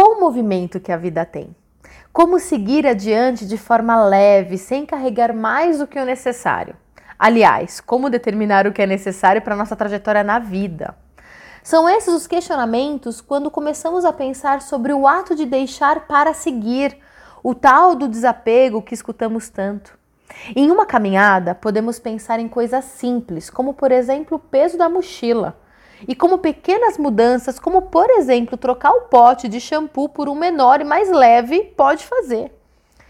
Qual o movimento que a vida tem? Como seguir adiante de forma leve, sem carregar mais do que o necessário? Aliás, como determinar o que é necessário para nossa trajetória na vida? São esses os questionamentos quando começamos a pensar sobre o ato de deixar para seguir, o tal do desapego que escutamos tanto. Em uma caminhada, podemos pensar em coisas simples, como por exemplo o peso da mochila, e como pequenas mudanças, como por exemplo trocar o pote de shampoo por um menor e mais leve, pode fazer.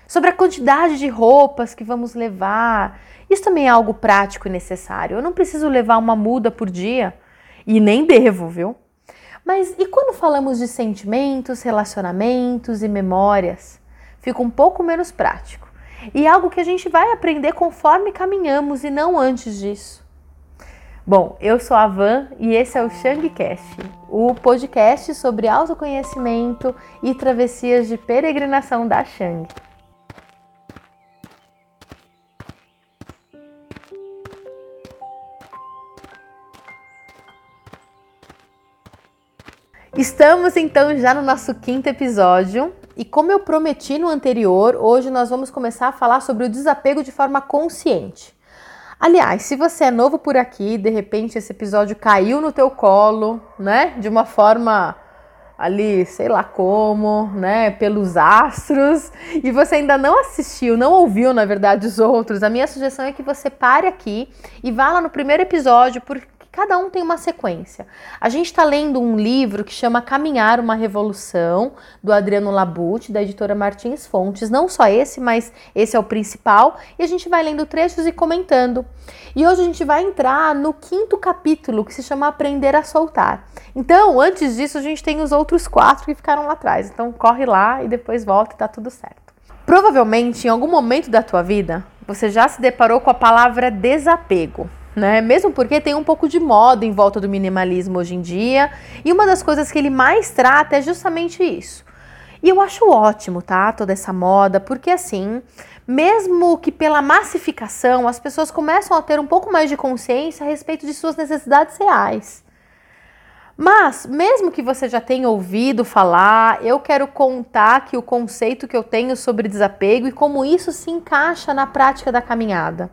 Sobre a quantidade de roupas que vamos levar, isso também é algo prático e necessário. Eu não preciso levar uma muda por dia e nem devo, viu? Mas e quando falamos de sentimentos, relacionamentos e memórias? Fica um pouco menos prático. E é algo que a gente vai aprender conforme caminhamos e não antes disso. Bom, eu sou a Van e esse é o Shangcast, o podcast sobre autoconhecimento e travessias de peregrinação da Shang. Estamos então já no nosso quinto episódio e como eu prometi no anterior, hoje nós vamos começar a falar sobre o desapego de forma consciente. Aliás, se você é novo por aqui, de repente esse episódio caiu no teu colo, né? De uma forma ali, sei lá como, né, pelos astros, e você ainda não assistiu, não ouviu, na verdade, os outros, a minha sugestão é que você pare aqui e vá lá no primeiro episódio, porque Cada um tem uma sequência. A gente está lendo um livro que chama Caminhar uma Revolução, do Adriano Labute, da editora Martins Fontes. Não só esse, mas esse é o principal. E a gente vai lendo trechos e comentando. E hoje a gente vai entrar no quinto capítulo, que se chama Aprender a Soltar. Então, antes disso, a gente tem os outros quatro que ficaram lá atrás. Então, corre lá e depois volta e tá tudo certo. Provavelmente, em algum momento da tua vida, você já se deparou com a palavra desapego né? Mesmo porque tem um pouco de moda em volta do minimalismo hoje em dia, e uma das coisas que ele mais trata é justamente isso. E eu acho ótimo, tá? Toda essa moda, porque assim, mesmo que pela massificação, as pessoas começam a ter um pouco mais de consciência a respeito de suas necessidades reais. Mas, mesmo que você já tenha ouvido falar, eu quero contar que o conceito que eu tenho sobre desapego e como isso se encaixa na prática da caminhada.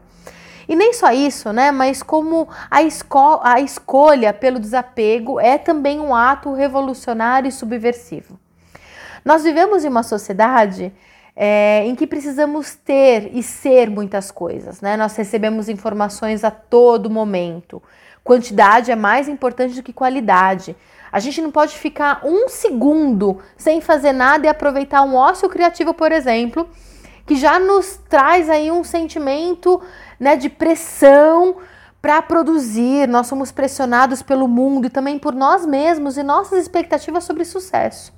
E nem só isso, né? Mas como a, esco a escolha pelo desapego é também um ato revolucionário e subversivo. Nós vivemos em uma sociedade é, em que precisamos ter e ser muitas coisas, né? Nós recebemos informações a todo momento. Quantidade é mais importante do que qualidade. A gente não pode ficar um segundo sem fazer nada e aproveitar um ócio criativo, por exemplo, que já nos traz aí um sentimento né, de pressão para produzir. Nós somos pressionados pelo mundo e também por nós mesmos e nossas expectativas sobre sucesso.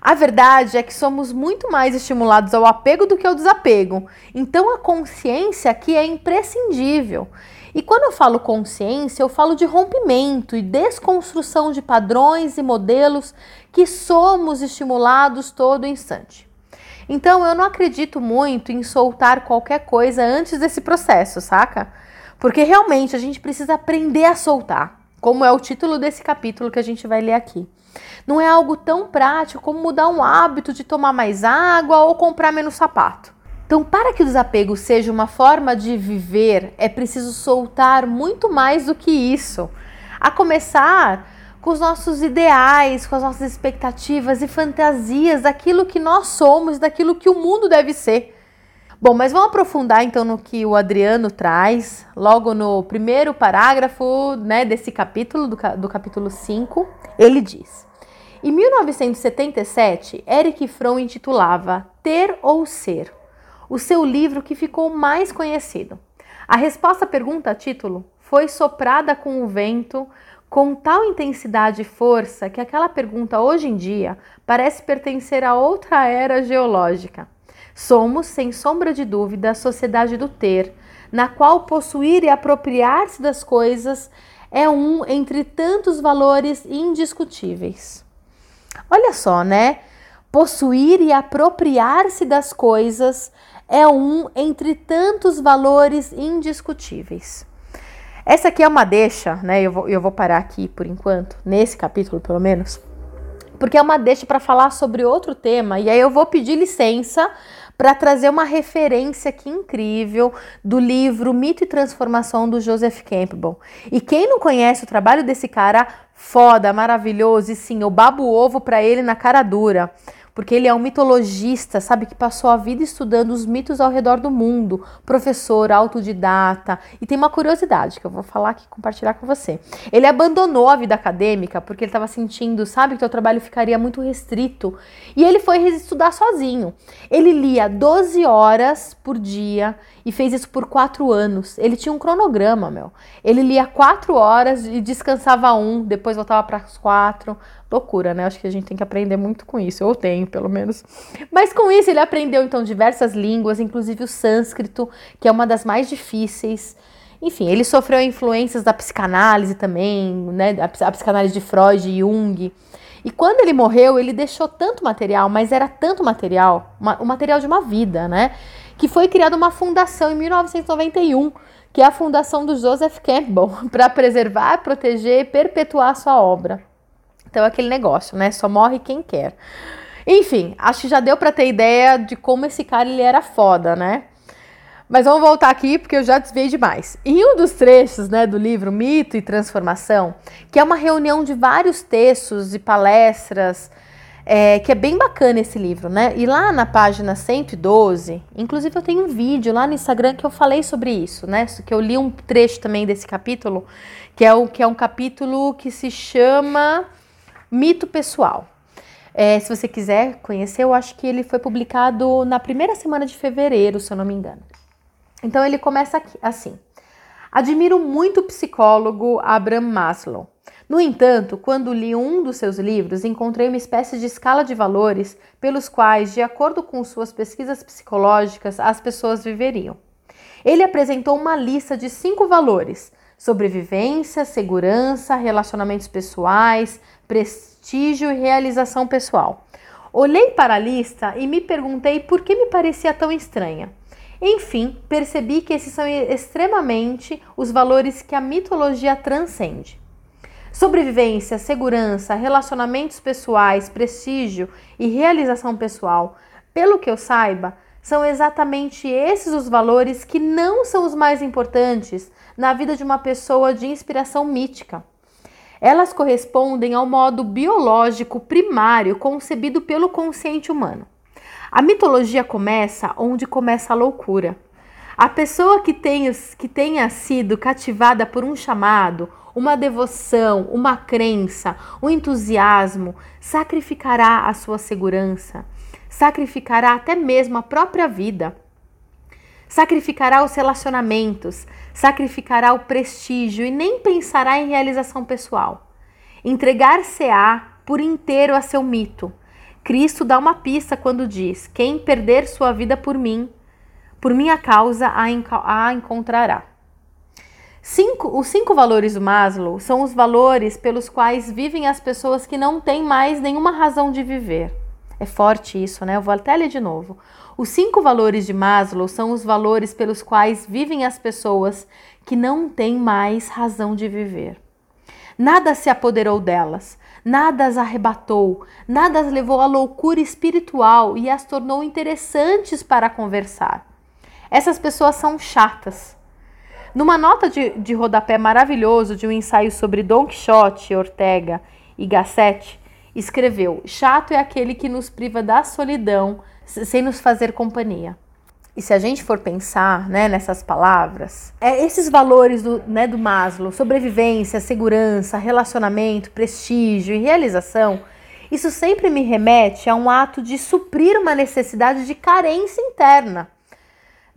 A verdade é que somos muito mais estimulados ao apego do que ao desapego. Então a consciência aqui é imprescindível. E quando eu falo consciência, eu falo de rompimento e desconstrução de padrões e modelos que somos estimulados todo instante. Então eu não acredito muito em soltar qualquer coisa antes desse processo, saca? Porque realmente a gente precisa aprender a soltar, como é o título desse capítulo que a gente vai ler aqui. Não é algo tão prático como mudar um hábito de tomar mais água ou comprar menos sapato. Então, para que o desapego seja uma forma de viver, é preciso soltar muito mais do que isso. A começar com os nossos ideais, com as nossas expectativas e fantasias daquilo que nós somos, daquilo que o mundo deve ser. Bom, mas vamos aprofundar então no que o Adriano traz, logo no primeiro parágrafo né, desse capítulo, do, do capítulo 5. Ele diz: Em 1977, Eric Fromm intitulava Ter ou Ser, o seu livro que ficou mais conhecido. A resposta à pergunta título foi soprada com o vento com tal intensidade e força que aquela pergunta hoje em dia parece pertencer a outra era geológica. Somos, sem sombra de dúvida, a sociedade do ter, na qual possuir e apropriar-se das coisas é um entre tantos valores indiscutíveis. Olha só, né? Possuir e apropriar-se das coisas é um entre tantos valores indiscutíveis. Essa aqui é uma deixa, né? Eu vou, eu vou parar aqui por enquanto, nesse capítulo pelo menos, porque é uma deixa para falar sobre outro tema, e aí eu vou pedir licença para trazer uma referência aqui incrível do livro Mito e Transformação do Joseph Campbell. E quem não conhece o trabalho desse cara, foda, maravilhoso, e sim, eu babo ovo para ele na cara dura porque ele é um mitologista, sabe, que passou a vida estudando os mitos ao redor do mundo, professor, autodidata. E tem uma curiosidade que eu vou falar aqui, compartilhar com você. Ele abandonou a vida acadêmica porque ele estava sentindo, sabe, que o trabalho ficaria muito restrito. E ele foi estudar sozinho. Ele lia 12 horas por dia e fez isso por quatro anos. Ele tinha um cronograma, meu. Ele lia quatro horas e descansava um, depois voltava para as quatro. Loucura, né? Acho que a gente tem que aprender muito com isso. Eu tenho, pelo menos. Mas com isso ele aprendeu então diversas línguas, inclusive o sânscrito, que é uma das mais difíceis. Enfim, ele sofreu influências da psicanálise também, né? A psicanálise de Freud e Jung. E quando ele morreu, ele deixou tanto material, mas era tanto material, uma, o material de uma vida, né? Que foi criada uma fundação em 1991, que é a fundação do Joseph Campbell, para preservar, proteger e perpetuar a sua obra. Então, é aquele negócio, né? Só morre quem quer. Enfim, acho que já deu para ter ideia de como esse cara ele era foda, né? Mas vamos voltar aqui porque eu já desviei demais. Em um dos trechos né, do livro Mito e Transformação, que é uma reunião de vários textos e palestras é, que é bem bacana esse livro, né? E lá na página 112, inclusive eu tenho um vídeo lá no Instagram que eu falei sobre isso, né? Que eu li um trecho também desse capítulo, que é, o, que é um capítulo que se chama Mito Pessoal. É, se você quiser conhecer, eu acho que ele foi publicado na primeira semana de fevereiro, se eu não me engano. Então ele começa aqui, assim. Admiro muito o psicólogo Abraham Maslow no entanto, quando li um dos seus livros, encontrei uma espécie de escala de valores pelos quais, de acordo com suas pesquisas psicológicas, as pessoas viveriam. Ele apresentou uma lista de cinco valores: sobrevivência, segurança, relacionamentos pessoais, prestígio e realização pessoal. Olhei para a lista e me perguntei por que me parecia tão estranha. Enfim, percebi que esses são extremamente os valores que a mitologia transcende. Sobrevivência, segurança, relacionamentos pessoais, prestígio e realização pessoal, pelo que eu saiba, são exatamente esses os valores que não são os mais importantes na vida de uma pessoa de inspiração mítica. Elas correspondem ao modo biológico primário concebido pelo consciente humano. A mitologia começa onde começa a loucura. A pessoa que tenha, que tenha sido cativada por um chamado uma devoção, uma crença, um entusiasmo, sacrificará a sua segurança, sacrificará até mesmo a própria vida, sacrificará os relacionamentos, sacrificará o prestígio e nem pensará em realização pessoal. Entregar-se-á por inteiro a seu mito. Cristo dá uma pista quando diz: Quem perder sua vida por mim, por minha causa a, encontrará. Cinco, os cinco valores do Maslow são os valores pelos quais vivem as pessoas que não têm mais nenhuma razão de viver. É forte isso, né? Eu vou até ler de novo. Os cinco valores de Maslow são os valores pelos quais vivem as pessoas que não têm mais razão de viver. Nada se apoderou delas, nada as arrebatou, nada as levou à loucura espiritual e as tornou interessantes para conversar. Essas pessoas são chatas numa nota de, de rodapé maravilhoso de um ensaio sobre Don Quixote, Ortega e Gassetti, escreveu: Chato é aquele que nos priva da solidão sem nos fazer companhia. E se a gente for pensar né, nessas palavras, é esses valores do, né, do Maslow, sobrevivência, segurança, relacionamento, prestígio e realização, isso sempre me remete a um ato de suprir uma necessidade de carência interna.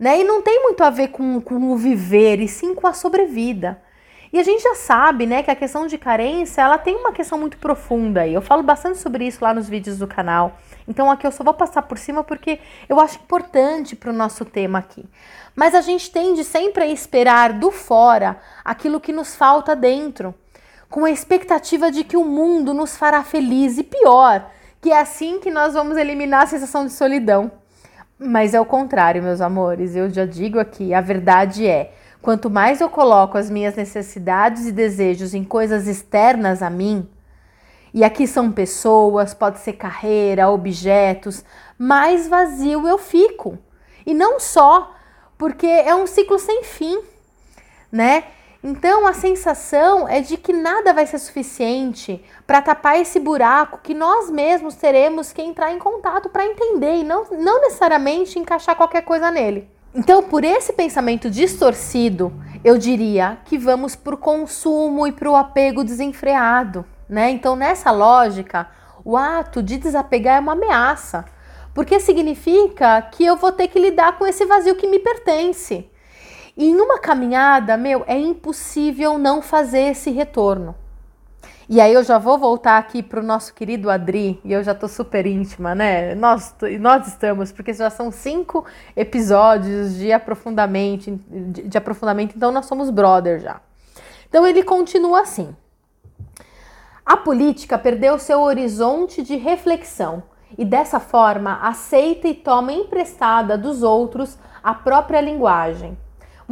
Né? E não tem muito a ver com, com o viver, e sim com a sobrevida. E a gente já sabe, né, que a questão de carência, ela tem uma questão muito profunda e eu falo bastante sobre isso lá nos vídeos do canal. Então aqui eu só vou passar por cima porque eu acho importante para o nosso tema aqui. Mas a gente tende sempre a esperar do fora aquilo que nos falta dentro, com a expectativa de que o mundo nos fará feliz e pior, que é assim que nós vamos eliminar a sensação de solidão. Mas é o contrário, meus amores. Eu já digo aqui, a verdade é, quanto mais eu coloco as minhas necessidades e desejos em coisas externas a mim, E aqui são pessoas, pode ser carreira, objetos, mais vazio eu fico. E não só, porque é um ciclo sem fim, né? Então a sensação é de que nada vai ser suficiente para tapar esse buraco que nós mesmos teremos que entrar em contato para entender e não, não necessariamente encaixar qualquer coisa nele. Então, por esse pensamento distorcido, eu diria que vamos para o consumo e para o apego desenfreado. Né? Então, nessa lógica, o ato de desapegar é uma ameaça, porque significa que eu vou ter que lidar com esse vazio que me pertence. E em uma caminhada, meu, é impossível não fazer esse retorno. E aí eu já vou voltar aqui para o nosso querido Adri, e eu já tô super íntima, né? Nós, nós estamos, porque já são cinco episódios de aprofundamento, de, de aprofundamento, então nós somos brother já. Então ele continua assim. A política perdeu seu horizonte de reflexão e dessa forma aceita e toma emprestada dos outros a própria linguagem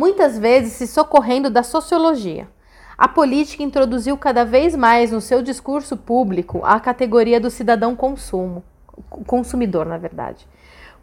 muitas vezes se socorrendo da sociologia. A política introduziu cada vez mais no seu discurso público a categoria do cidadão consumo, consumidor, na verdade.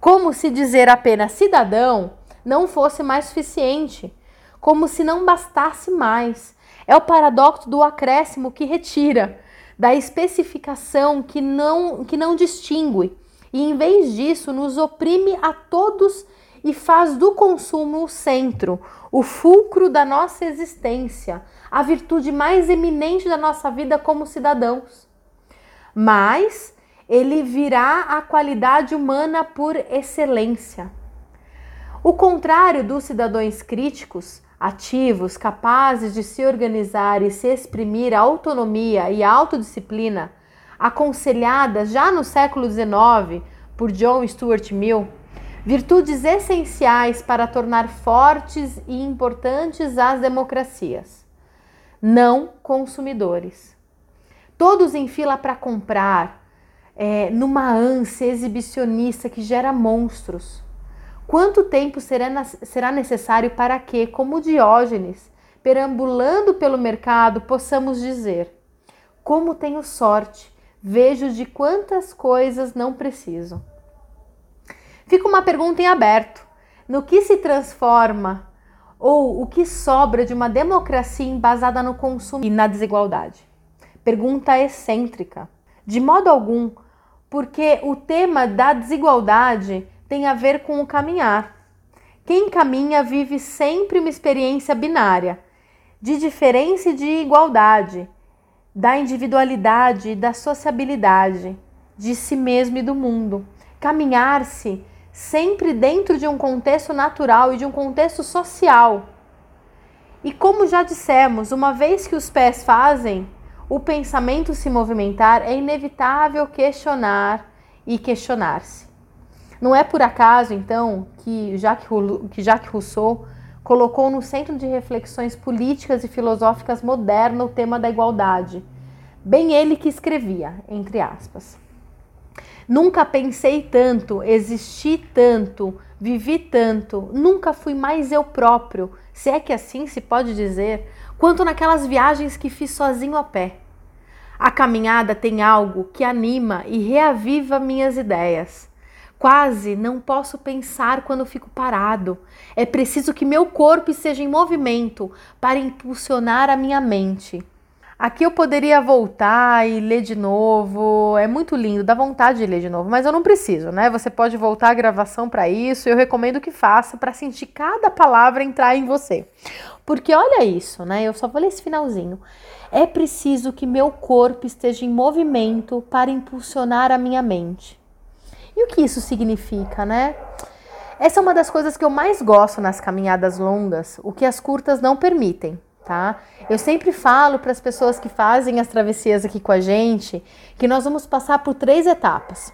Como se dizer apenas cidadão não fosse mais suficiente, como se não bastasse mais. É o paradoxo do acréscimo que retira, da especificação que não, que não distingue, e em vez disso nos oprime a todos e faz do consumo o centro, o fulcro da nossa existência, a virtude mais eminente da nossa vida como cidadãos. Mas ele virá a qualidade humana por excelência. O contrário dos cidadãos críticos, ativos, capazes de se organizar e se exprimir a autonomia e a autodisciplina, aconselhadas já no século XIX por John Stuart Mill, virtudes essenciais para tornar fortes e importantes as democracias. Não consumidores. Todos em fila para comprar, é, numa ânsia exibicionista que gera monstros. Quanto tempo será, será necessário para que, como Diógenes, perambulando pelo mercado, possamos dizer: Como tenho sorte, vejo de quantas coisas não preciso. Fica uma pergunta em aberto: no que se transforma ou o que sobra de uma democracia embasada no consumo e na desigualdade? Pergunta excêntrica. De modo algum, porque o tema da desigualdade tem a ver com o caminhar. Quem caminha vive sempre uma experiência binária, de diferença e de igualdade, da individualidade e da sociabilidade, de si mesmo e do mundo. Caminhar-se sempre dentro de um contexto natural e de um contexto social. E como já dissemos, uma vez que os pés fazem o pensamento se movimentar, é inevitável questionar e questionar-se. Não é por acaso, então, que Jacques, que Jacques Rousseau colocou no centro de reflexões políticas e filosóficas modernas o tema da igualdade. Bem ele que escrevia, entre aspas. Nunca pensei tanto, existi tanto, vivi tanto, nunca fui mais eu próprio, se é que assim se pode dizer, quanto naquelas viagens que fiz sozinho a pé. A caminhada tem algo que anima e reaviva minhas ideias. Quase não posso pensar quando fico parado. É preciso que meu corpo esteja em movimento para impulsionar a minha mente. Aqui eu poderia voltar e ler de novo, é muito lindo, dá vontade de ler de novo, mas eu não preciso, né? Você pode voltar a gravação para isso, eu recomendo que faça para sentir cada palavra entrar em você. Porque olha isso, né? Eu só vou ler esse finalzinho. É preciso que meu corpo esteja em movimento para impulsionar a minha mente. E o que isso significa, né? Essa é uma das coisas que eu mais gosto nas caminhadas longas, o que as curtas não permitem tá? Eu sempre falo para as pessoas que fazem as travessias aqui com a gente que nós vamos passar por três etapas.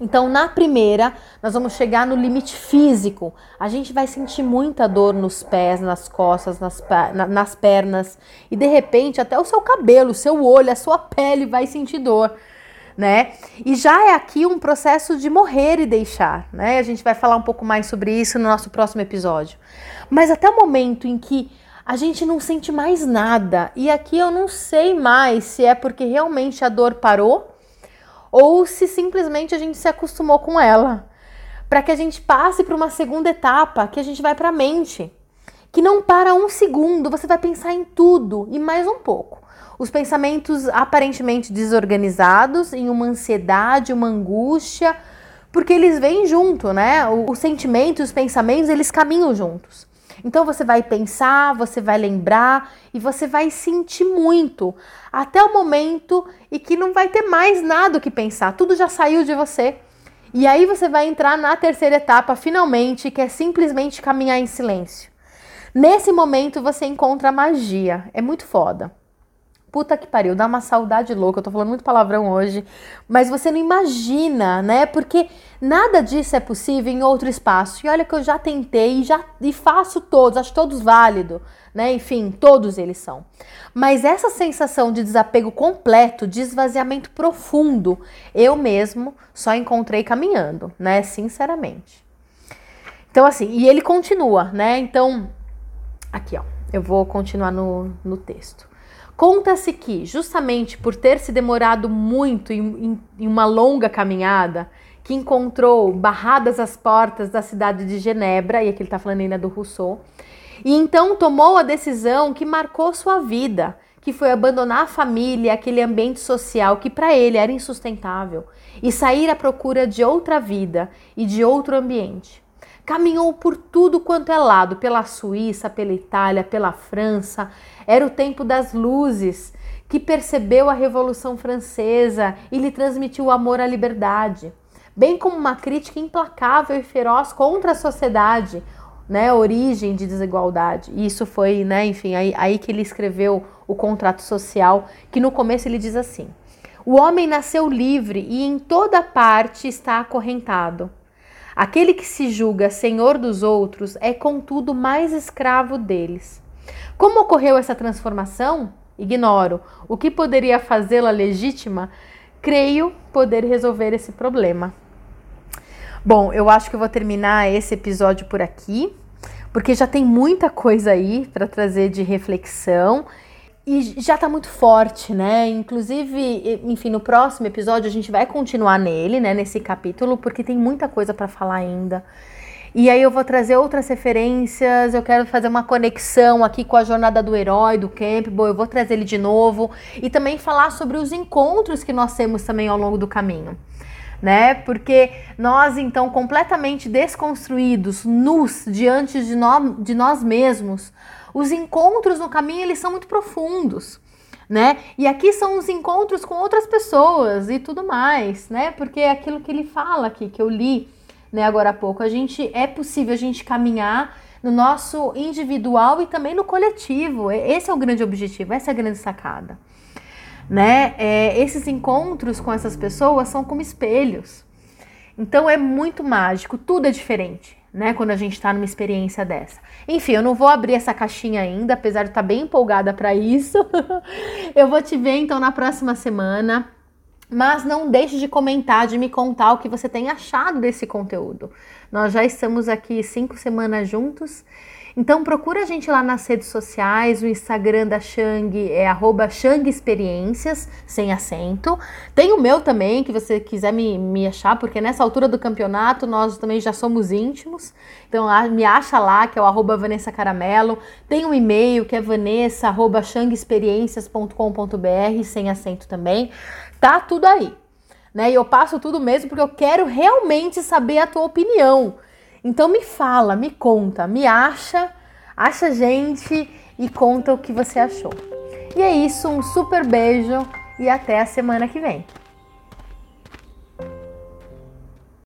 Então, na primeira, nós vamos chegar no limite físico. A gente vai sentir muita dor nos pés, nas costas, nas, nas pernas. E de repente, até o seu cabelo, o seu olho, a sua pele vai sentir dor. Né? E já é aqui um processo de morrer e deixar, né? A gente vai falar um pouco mais sobre isso no nosso próximo episódio. Mas até o momento em que a gente não sente mais nada. E aqui eu não sei mais se é porque realmente a dor parou ou se simplesmente a gente se acostumou com ela. Para que a gente passe para uma segunda etapa, que a gente vai para a mente, que não para um segundo, você vai pensar em tudo e mais um pouco. Os pensamentos aparentemente desorganizados, em uma ansiedade, uma angústia, porque eles vêm junto, né? O, o sentimento e os pensamentos, eles caminham juntos. Então você vai pensar, você vai lembrar e você vai sentir muito até o momento e que não vai ter mais nada o que pensar, tudo já saiu de você. E aí você vai entrar na terceira etapa, finalmente, que é simplesmente caminhar em silêncio. Nesse momento você encontra magia, é muito foda. Puta que pariu, dá uma saudade louca. Eu tô falando muito palavrão hoje, mas você não imagina, né? Porque nada disso é possível em outro espaço. E olha que eu já tentei e já e faço todos, acho todos válido, né? Enfim, todos eles são. Mas essa sensação de desapego completo, de esvaziamento profundo, eu mesmo só encontrei caminhando, né? Sinceramente. Então, assim, e ele continua, né? Então, aqui, ó, eu vou continuar no, no texto. Conta-se que, justamente por ter se demorado muito em, em, em uma longa caminhada, que encontrou barradas as portas da cidade de Genebra, e aqui ele está falando ainda do Rousseau, e então tomou a decisão que marcou sua vida, que foi abandonar a família, aquele ambiente social que para ele era insustentável, e sair à procura de outra vida e de outro ambiente. Caminhou por tudo quanto é lado, pela Suíça, pela Itália, pela França. Era o tempo das luzes, que percebeu a Revolução Francesa e lhe transmitiu o amor à liberdade, bem como uma crítica implacável e feroz contra a sociedade, né, origem de desigualdade. E isso foi, né, enfim, aí, aí que ele escreveu o contrato social, que no começo ele diz assim: O homem nasceu livre e em toda parte está acorrentado. Aquele que se julga senhor dos outros é, contudo, mais escravo deles. Como ocorreu essa transformação? Ignoro. O que poderia fazê-la legítima? Creio poder resolver esse problema. Bom, eu acho que eu vou terminar esse episódio por aqui, porque já tem muita coisa aí para trazer de reflexão e já tá muito forte, né? Inclusive, enfim, no próximo episódio a gente vai continuar nele, né, nesse capítulo, porque tem muita coisa para falar ainda. E aí eu vou trazer outras referências, eu quero fazer uma conexão aqui com a jornada do herói, do Campbell, eu vou trazer ele de novo e também falar sobre os encontros que nós temos também ao longo do caminho. Né? Porque nós, então, completamente desconstruídos, nus diante de, no, de nós mesmos, os encontros no caminho, eles são muito profundos, né? E aqui são os encontros com outras pessoas e tudo mais, né? Porque é aquilo que ele fala aqui, que eu li, né, agora há pouco. A gente é possível a gente caminhar no nosso individual e também no coletivo. Esse é o grande objetivo, essa é a grande sacada. Né? É, esses encontros com essas pessoas são como espelhos. Então é muito mágico, tudo é diferente né? Quando a gente está numa experiência dessa. Enfim, eu não vou abrir essa caixinha ainda, apesar de estar tá bem empolgada para isso. eu vou te ver então na próxima semana. Mas não deixe de comentar, de me contar o que você tem achado desse conteúdo. Nós já estamos aqui cinco semanas juntos então procura a gente lá nas redes sociais, o Instagram da Shang é arroba Shang Experiências, sem acento. Tem o meu também, que você quiser me, me achar, porque nessa altura do campeonato nós também já somos íntimos. Então me acha lá, que é o arroba Vanessa Caramelo. Tem um e-mail que é vanessa arroba shangexperiências.com.br, sem acento também. Tá tudo aí. Né? E eu passo tudo mesmo porque eu quero realmente saber a tua opinião. Então me fala, me conta, me acha, acha gente e conta o que você achou. E é isso, um super beijo e até a semana que vem.